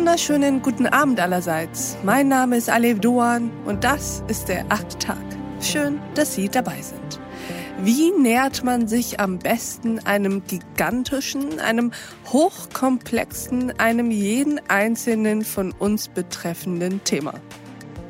wunderschönen guten Abend allerseits. Mein Name ist Alev Doan und das ist der achte Tag. Schön, dass Sie dabei sind. Wie nähert man sich am besten einem gigantischen, einem hochkomplexen, einem jeden einzelnen von uns betreffenden Thema?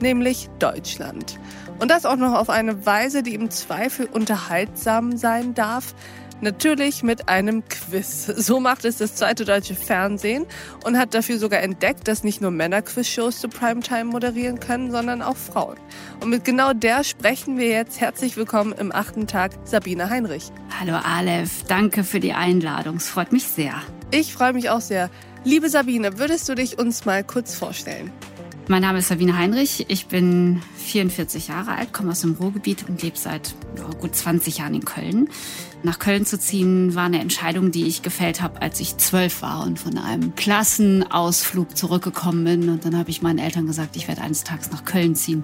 Nämlich Deutschland. Und das auch noch auf eine Weise, die im Zweifel unterhaltsam sein darf, Natürlich mit einem Quiz. So macht es das zweite deutsche Fernsehen und hat dafür sogar entdeckt, dass nicht nur Männer Quizshows zu Primetime moderieren können, sondern auch Frauen. Und mit genau der sprechen wir jetzt. Herzlich willkommen im achten Tag, Sabine Heinrich. Hallo Aleph, danke für die Einladung. Es freut mich sehr. Ich freue mich auch sehr. Liebe Sabine, würdest du dich uns mal kurz vorstellen? Mein Name ist Sabine Heinrich. Ich bin 44 Jahre alt, komme aus dem Ruhrgebiet und lebe seit ja, gut 20 Jahren in Köln. Nach Köln zu ziehen war eine Entscheidung, die ich gefällt habe, als ich zwölf war und von einem Klassenausflug zurückgekommen bin. Und dann habe ich meinen Eltern gesagt, ich werde eines Tages nach Köln ziehen.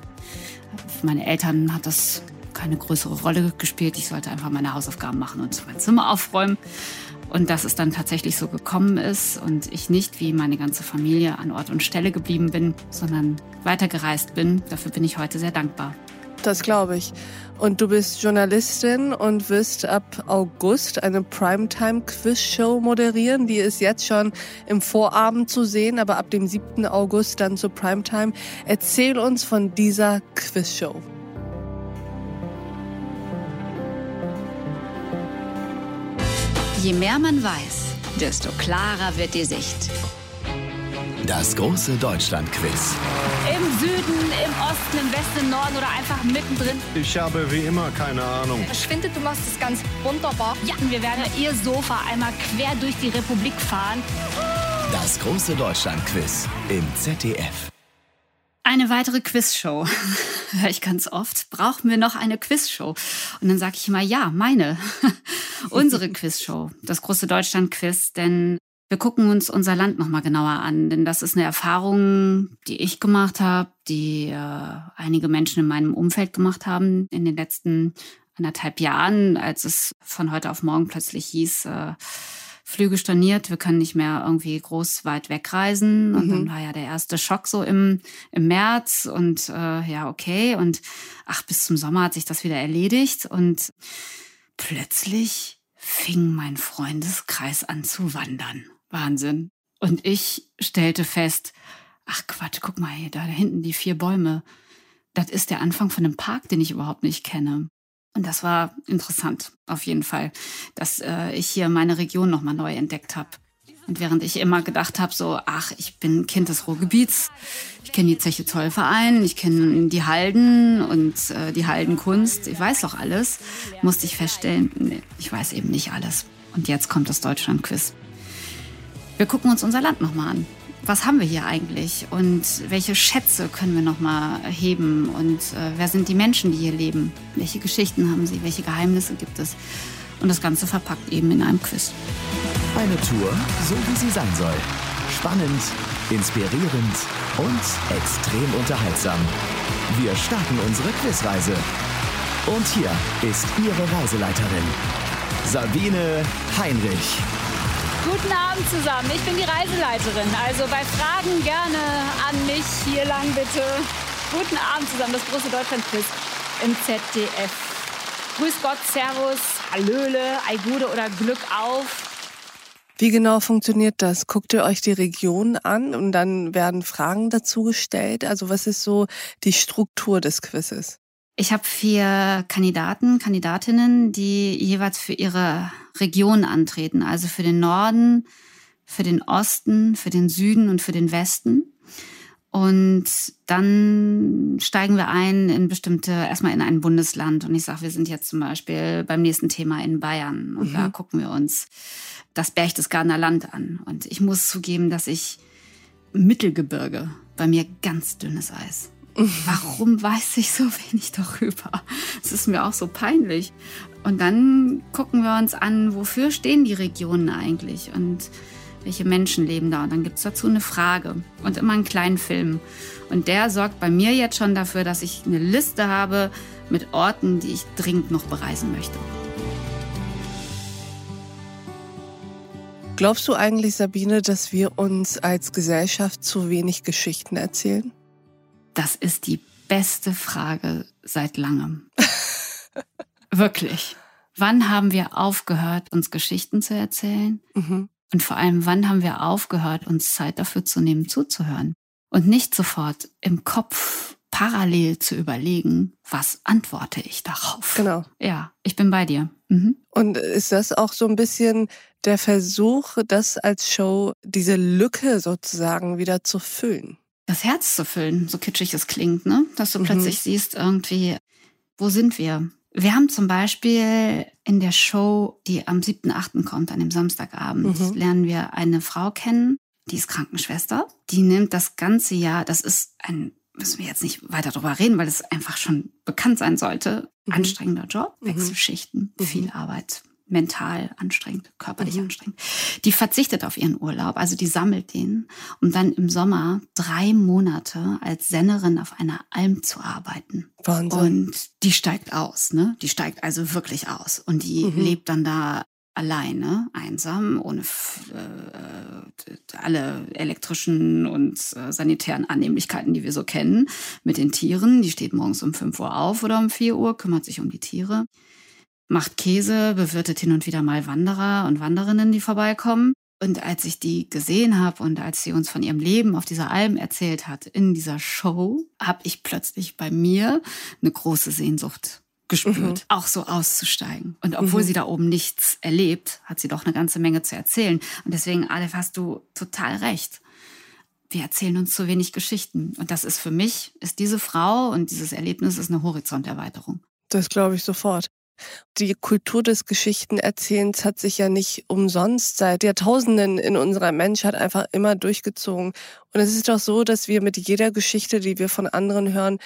Für meine Eltern hat das keine größere Rolle gespielt. Ich sollte einfach meine Hausaufgaben machen und mein Zimmer aufräumen. Und dass es dann tatsächlich so gekommen ist und ich nicht wie meine ganze Familie an Ort und Stelle geblieben bin, sondern weitergereist bin, dafür bin ich heute sehr dankbar. Das glaube ich. Und du bist Journalistin und wirst ab August eine Primetime-Quiz-Show moderieren. Die ist jetzt schon im Vorabend zu sehen, aber ab dem 7. August dann zur Primetime. Erzähl uns von dieser Quiz-Show. Je mehr man weiß, desto klarer wird die Sicht. Das große Deutschland-Quiz. Im Süden, im Osten, im Westen, im Norden oder einfach mittendrin. Ich habe wie immer keine Ahnung. Ich finde, du machst es ganz wunderbar. Ja, wir werden ihr Sofa einmal quer durch die Republik fahren. Das große Deutschland-Quiz im ZDF. Eine weitere Quizshow. Höre ich ganz oft. Brauchen wir noch eine Quizshow? Und dann sage ich immer, ja, meine. Unsere Quizshow. Das große Deutschland-Quiz. Denn wir gucken uns unser Land nochmal genauer an. Denn das ist eine Erfahrung, die ich gemacht habe, die äh, einige Menschen in meinem Umfeld gemacht haben in den letzten anderthalb Jahren, als es von heute auf morgen plötzlich hieß, äh, Flüge storniert, wir können nicht mehr irgendwie groß weit wegreisen. Und mhm. dann war ja der erste Schock so im, im März und äh, ja, okay. Und ach, bis zum Sommer hat sich das wieder erledigt. Und plötzlich fing mein Freundeskreis an zu wandern. Wahnsinn. Und ich stellte fest, ach Quatsch, guck mal hier, da hinten die vier Bäume. Das ist der Anfang von einem Park, den ich überhaupt nicht kenne. Und das war interessant, auf jeden Fall, dass äh, ich hier meine Region nochmal neu entdeckt habe. Und während ich immer gedacht habe, so, ach, ich bin Kind des Ruhrgebiets, ich kenne die Zeche Zollverein, ich kenne die Halden und äh, die Haldenkunst, ich weiß doch alles, musste ich feststellen, nee, ich weiß eben nicht alles. Und jetzt kommt das Deutschland-Quiz. Wir gucken uns unser Land nochmal an was haben wir hier eigentlich und welche Schätze können wir noch mal heben und äh, wer sind die Menschen, die hier leben? Welche Geschichten haben sie? Welche Geheimnisse gibt es? Und das Ganze verpackt eben in einem Quiz. Eine Tour, so wie sie sein soll. Spannend, inspirierend und extrem unterhaltsam. Wir starten unsere Quizreise. Und hier ist Ihre Reiseleiterin, Sabine Heinrich. Guten Abend zusammen. Ich bin die Reiseleiterin. Also bei Fragen gerne an mich. Hier lang bitte. Guten Abend zusammen. Das große Deutschlandquiz im ZDF. Grüß Gott, Servus, Hallöle, Eigude oder Glück auf. Wie genau funktioniert das? Guckt ihr euch die Region an und dann werden Fragen dazu gestellt? Also was ist so die Struktur des Quizzes? Ich habe vier Kandidaten, Kandidatinnen, die jeweils für ihre Region antreten, also für den Norden, für den Osten, für den Süden und für den Westen. Und dann steigen wir ein in bestimmte, erstmal in ein Bundesland. Und ich sage, wir sind jetzt zum Beispiel beim nächsten Thema in Bayern. Und mhm. da gucken wir uns das Berchtesgadener Land an. Und ich muss zugeben, dass ich Mittelgebirge bei mir ganz dünnes Eis. Warum weiß ich so wenig darüber? Es ist mir auch so peinlich. Und dann gucken wir uns an, wofür stehen die Regionen eigentlich und welche Menschen leben da. Und dann gibt es dazu eine Frage und immer einen kleinen Film. Und der sorgt bei mir jetzt schon dafür, dass ich eine Liste habe mit Orten, die ich dringend noch bereisen möchte. Glaubst du eigentlich, Sabine, dass wir uns als Gesellschaft zu wenig Geschichten erzählen? Das ist die beste Frage seit langem. Wirklich. Wann haben wir aufgehört, uns Geschichten zu erzählen? Mhm. Und vor allem, wann haben wir aufgehört, uns Zeit dafür zu nehmen, zuzuhören? Und nicht sofort im Kopf parallel zu überlegen, was antworte ich darauf? Genau. Ja, ich bin bei dir. Mhm. Und ist das auch so ein bisschen der Versuch, das als Show, diese Lücke sozusagen wieder zu füllen? Das Herz zu füllen, so kitschig es klingt, ne? Dass du mhm. plötzlich siehst, irgendwie, wo sind wir? Wir haben zum Beispiel in der Show, die am 7.8. kommt, an dem Samstagabend, mhm. lernen wir eine Frau kennen, die ist Krankenschwester. Die nimmt das ganze Jahr, das ist ein, müssen wir jetzt nicht weiter drüber reden, weil es einfach schon bekannt sein sollte, mhm. anstrengender Job, mhm. Wechselschichten, mhm. viel Arbeit, mental anstrengend, körperlich mhm. anstrengend. Die verzichtet auf ihren Urlaub, also die sammelt den, um dann im Sommer drei Monate als Sennerin auf einer Alm zu arbeiten. Wahnsinn. Und die steigt aus, ne? Die steigt also wirklich aus. Und die mhm. lebt dann da alleine, einsam, ohne äh, alle elektrischen und äh, sanitären Annehmlichkeiten, die wir so kennen, mit den Tieren. Die steht morgens um 5 Uhr auf oder um 4 Uhr, kümmert sich um die Tiere macht Käse, bewirtet hin und wieder mal Wanderer und Wanderinnen, die vorbeikommen. Und als ich die gesehen habe und als sie uns von ihrem Leben auf dieser Alm erzählt hat, in dieser Show, habe ich plötzlich bei mir eine große Sehnsucht gespürt, mhm. auch so auszusteigen. Und obwohl mhm. sie da oben nichts erlebt, hat sie doch eine ganze Menge zu erzählen. Und deswegen, Aleph, hast du total recht. Wir erzählen uns zu wenig Geschichten. Und das ist für mich, ist diese Frau und dieses Erlebnis ist eine Horizonterweiterung. Das glaube ich sofort. Die Kultur des Geschichtenerzählens hat sich ja nicht umsonst seit Jahrtausenden in unserer Menschheit einfach immer durchgezogen. Und es ist doch so, dass wir mit jeder Geschichte, die wir von anderen hören,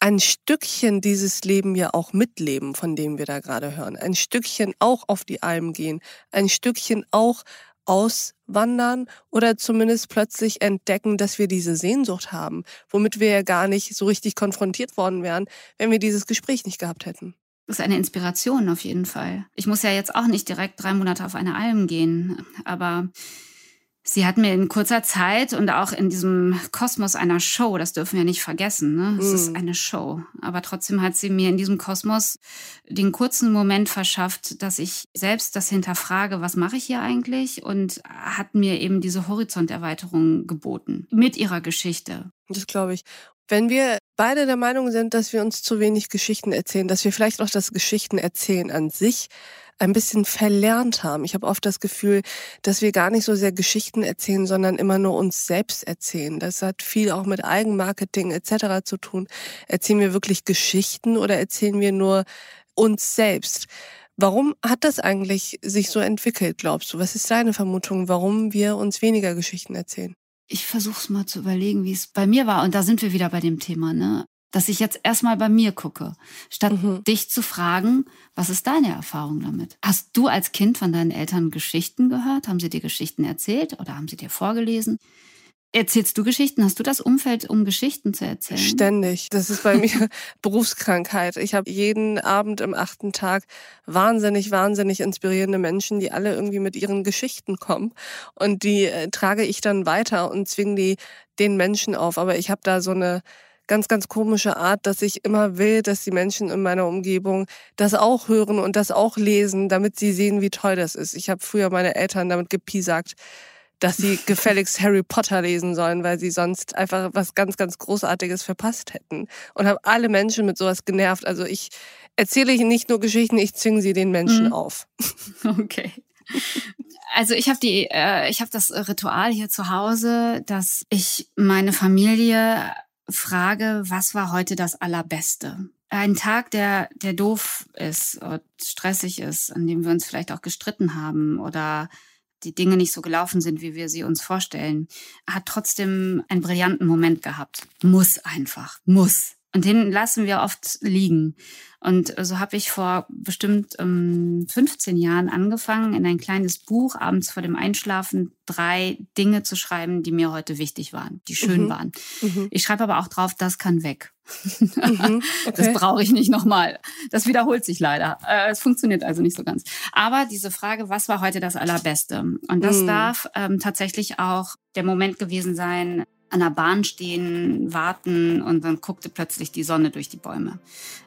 ein Stückchen dieses Leben ja auch mitleben, von dem wir da gerade hören. Ein Stückchen auch auf die Alm gehen. Ein Stückchen auch auswandern oder zumindest plötzlich entdecken, dass wir diese Sehnsucht haben, womit wir ja gar nicht so richtig konfrontiert worden wären, wenn wir dieses Gespräch nicht gehabt hätten. Das ist eine Inspiration auf jeden Fall. Ich muss ja jetzt auch nicht direkt drei Monate auf eine Alm gehen, aber sie hat mir in kurzer Zeit und auch in diesem Kosmos einer Show, das dürfen wir nicht vergessen, ne? es mm. ist eine Show, aber trotzdem hat sie mir in diesem Kosmos den kurzen Moment verschafft, dass ich selbst das hinterfrage, was mache ich hier eigentlich und hat mir eben diese Horizonterweiterung geboten mit ihrer Geschichte. Das glaube ich. Wenn wir beide der Meinung sind, dass wir uns zu wenig Geschichten erzählen, dass wir vielleicht auch das Geschichtenerzählen an sich ein bisschen verlernt haben. Ich habe oft das Gefühl, dass wir gar nicht so sehr Geschichten erzählen, sondern immer nur uns selbst erzählen. Das hat viel auch mit Eigenmarketing etc. zu tun. Erzählen wir wirklich Geschichten oder erzählen wir nur uns selbst? Warum hat das eigentlich sich so entwickelt, glaubst du? Was ist deine Vermutung, warum wir uns weniger Geschichten erzählen? Ich versuche es mal zu überlegen, wie es bei mir war. Und da sind wir wieder bei dem Thema, ne? Dass ich jetzt erstmal bei mir gucke, statt mhm. dich zu fragen, was ist deine Erfahrung damit? Hast du als Kind von deinen Eltern Geschichten gehört? Haben sie dir Geschichten erzählt oder haben sie dir vorgelesen? Erzählst du Geschichten? Hast du das Umfeld, um Geschichten zu erzählen? Ständig. Das ist bei mir Berufskrankheit. Ich habe jeden Abend im achten Tag wahnsinnig, wahnsinnig inspirierende Menschen, die alle irgendwie mit ihren Geschichten kommen. Und die äh, trage ich dann weiter und zwinge die den Menschen auf. Aber ich habe da so eine ganz, ganz komische Art, dass ich immer will, dass die Menschen in meiner Umgebung das auch hören und das auch lesen, damit sie sehen, wie toll das ist. Ich habe früher meine Eltern damit gepiesackt dass sie gefälligst Harry Potter lesen sollen, weil sie sonst einfach was ganz, ganz Großartiges verpasst hätten. Und habe alle Menschen mit sowas genervt. Also ich erzähle ihnen nicht nur Geschichten, ich zwinge sie den Menschen mhm. auf. Okay. Also ich habe die, äh, ich habe das Ritual hier zu Hause, dass ich meine Familie frage, was war heute das Allerbeste? Ein Tag, der, der doof ist und stressig ist, an dem wir uns vielleicht auch gestritten haben oder die Dinge nicht so gelaufen sind, wie wir sie uns vorstellen, hat trotzdem einen brillanten Moment gehabt. Muss einfach, muss. Und den lassen wir oft liegen. Und so habe ich vor bestimmt ähm, 15 Jahren angefangen, in ein kleines Buch abends vor dem Einschlafen drei Dinge zu schreiben, die mir heute wichtig waren, die schön mhm. waren. Mhm. Ich schreibe aber auch drauf, das kann weg. Mhm. Okay. Das brauche ich nicht nochmal. Das wiederholt sich leider. Äh, es funktioniert also nicht so ganz. Aber diese Frage, was war heute das Allerbeste? Und das mhm. darf ähm, tatsächlich auch der Moment gewesen sein, an der Bahn stehen, warten und dann guckte plötzlich die Sonne durch die Bäume.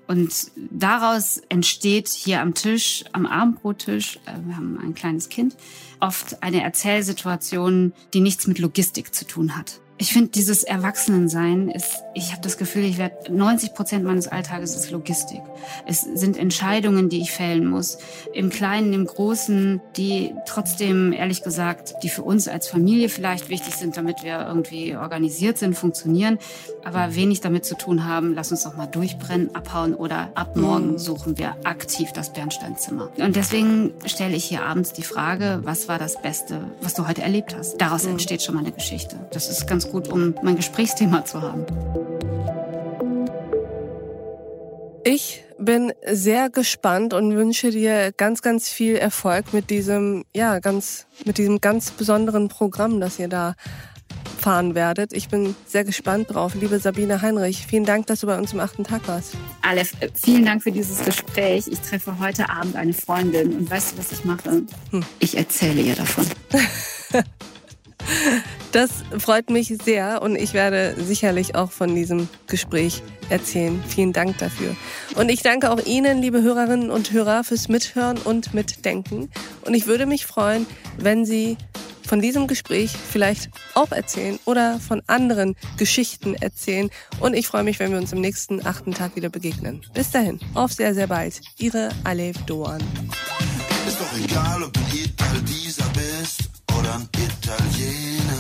Und daraus entsteht hier am Tisch, am Abendbrottisch, äh, wir haben ein kleines Kind, oft eine Erzählsituation, die nichts mit Logistik zu tun hat. Ich finde, dieses Erwachsenensein ist, ich habe das Gefühl, ich werde 90 Prozent meines Alltages ist Logistik. Es sind Entscheidungen, die ich fällen muss, im Kleinen, im Großen, die trotzdem, ehrlich gesagt, die für uns als Familie vielleicht wichtig sind, damit wir irgendwie organisiert sind, funktionieren, aber wenig damit zu tun haben. Lass uns doch mal durchbrennen, abhauen oder ab morgen mhm. suchen wir aktiv das Bernsteinzimmer. Und deswegen stelle ich hier abends die Frage, was war das Beste, was du heute erlebt hast? Daraus mhm. entsteht schon mal eine Geschichte. Das ist ganz gut, um mein Gesprächsthema zu haben. Ich bin sehr gespannt und wünsche dir ganz, ganz viel Erfolg mit diesem, ja, ganz, mit diesem ganz besonderen Programm, das ihr da fahren werdet. Ich bin sehr gespannt drauf. Liebe Sabine Heinrich, vielen Dank, dass du bei uns im achten Tag warst. Aleph, vielen Dank für dieses Gespräch. Ich treffe heute Abend eine Freundin und weißt du, was ich mache? Hm. Ich erzähle ihr davon. Das freut mich sehr und ich werde sicherlich auch von diesem Gespräch erzählen. Vielen Dank dafür. Und ich danke auch Ihnen, liebe Hörerinnen und Hörer, fürs Mithören und Mitdenken. Und ich würde mich freuen, wenn Sie von diesem Gespräch vielleicht auch erzählen oder von anderen Geschichten erzählen. Und ich freue mich, wenn wir uns im nächsten achten Tag wieder begegnen. Bis dahin, auf sehr, sehr bald. Ihre Alev Doan. Ist doch egal, ob du dieser bist oder ein Italiener.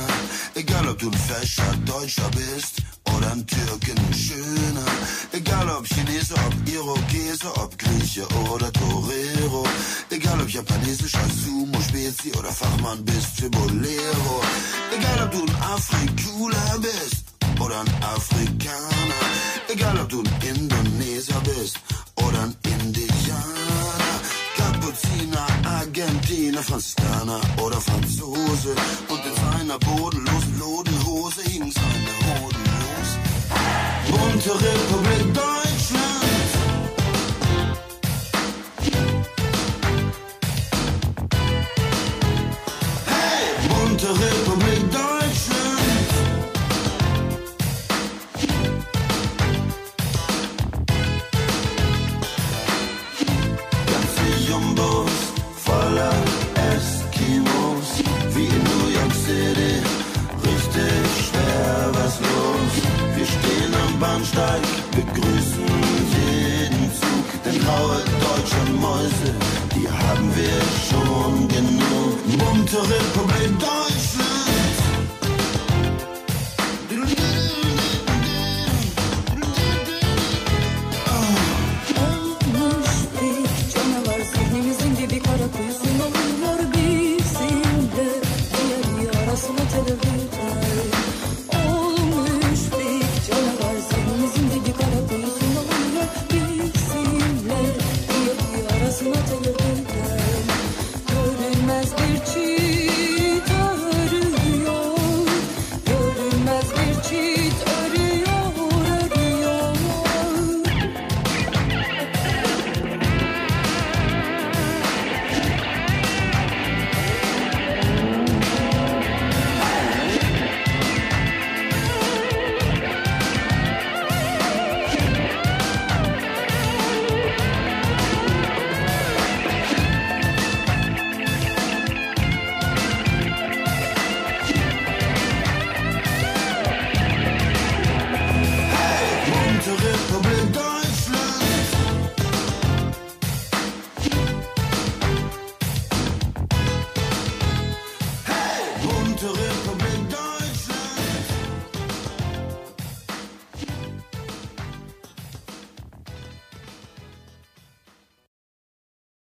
Egal ob du ein fescher Deutscher bist oder ein Türken schöner. Egal ob Chinese, ob Irokese, ob Grieche oder Torero. Egal ob japanesischer Sumo-Spezi oder Fachmann bist für Bolero. Egal ob du ein Afrikuler bist oder ein Afrikaner. Egal ob du ein Indonesier bist oder ein Indianer. Kapuziner, Argentiner, Franziskaner oder Franzose. Und in seiner bodenlosen Bunte Republik Deutschland. Begrüßen jeden Zug. Denn graue deutsche Mäuse, die haben wir schon genug. Bunte Republik Deutschland.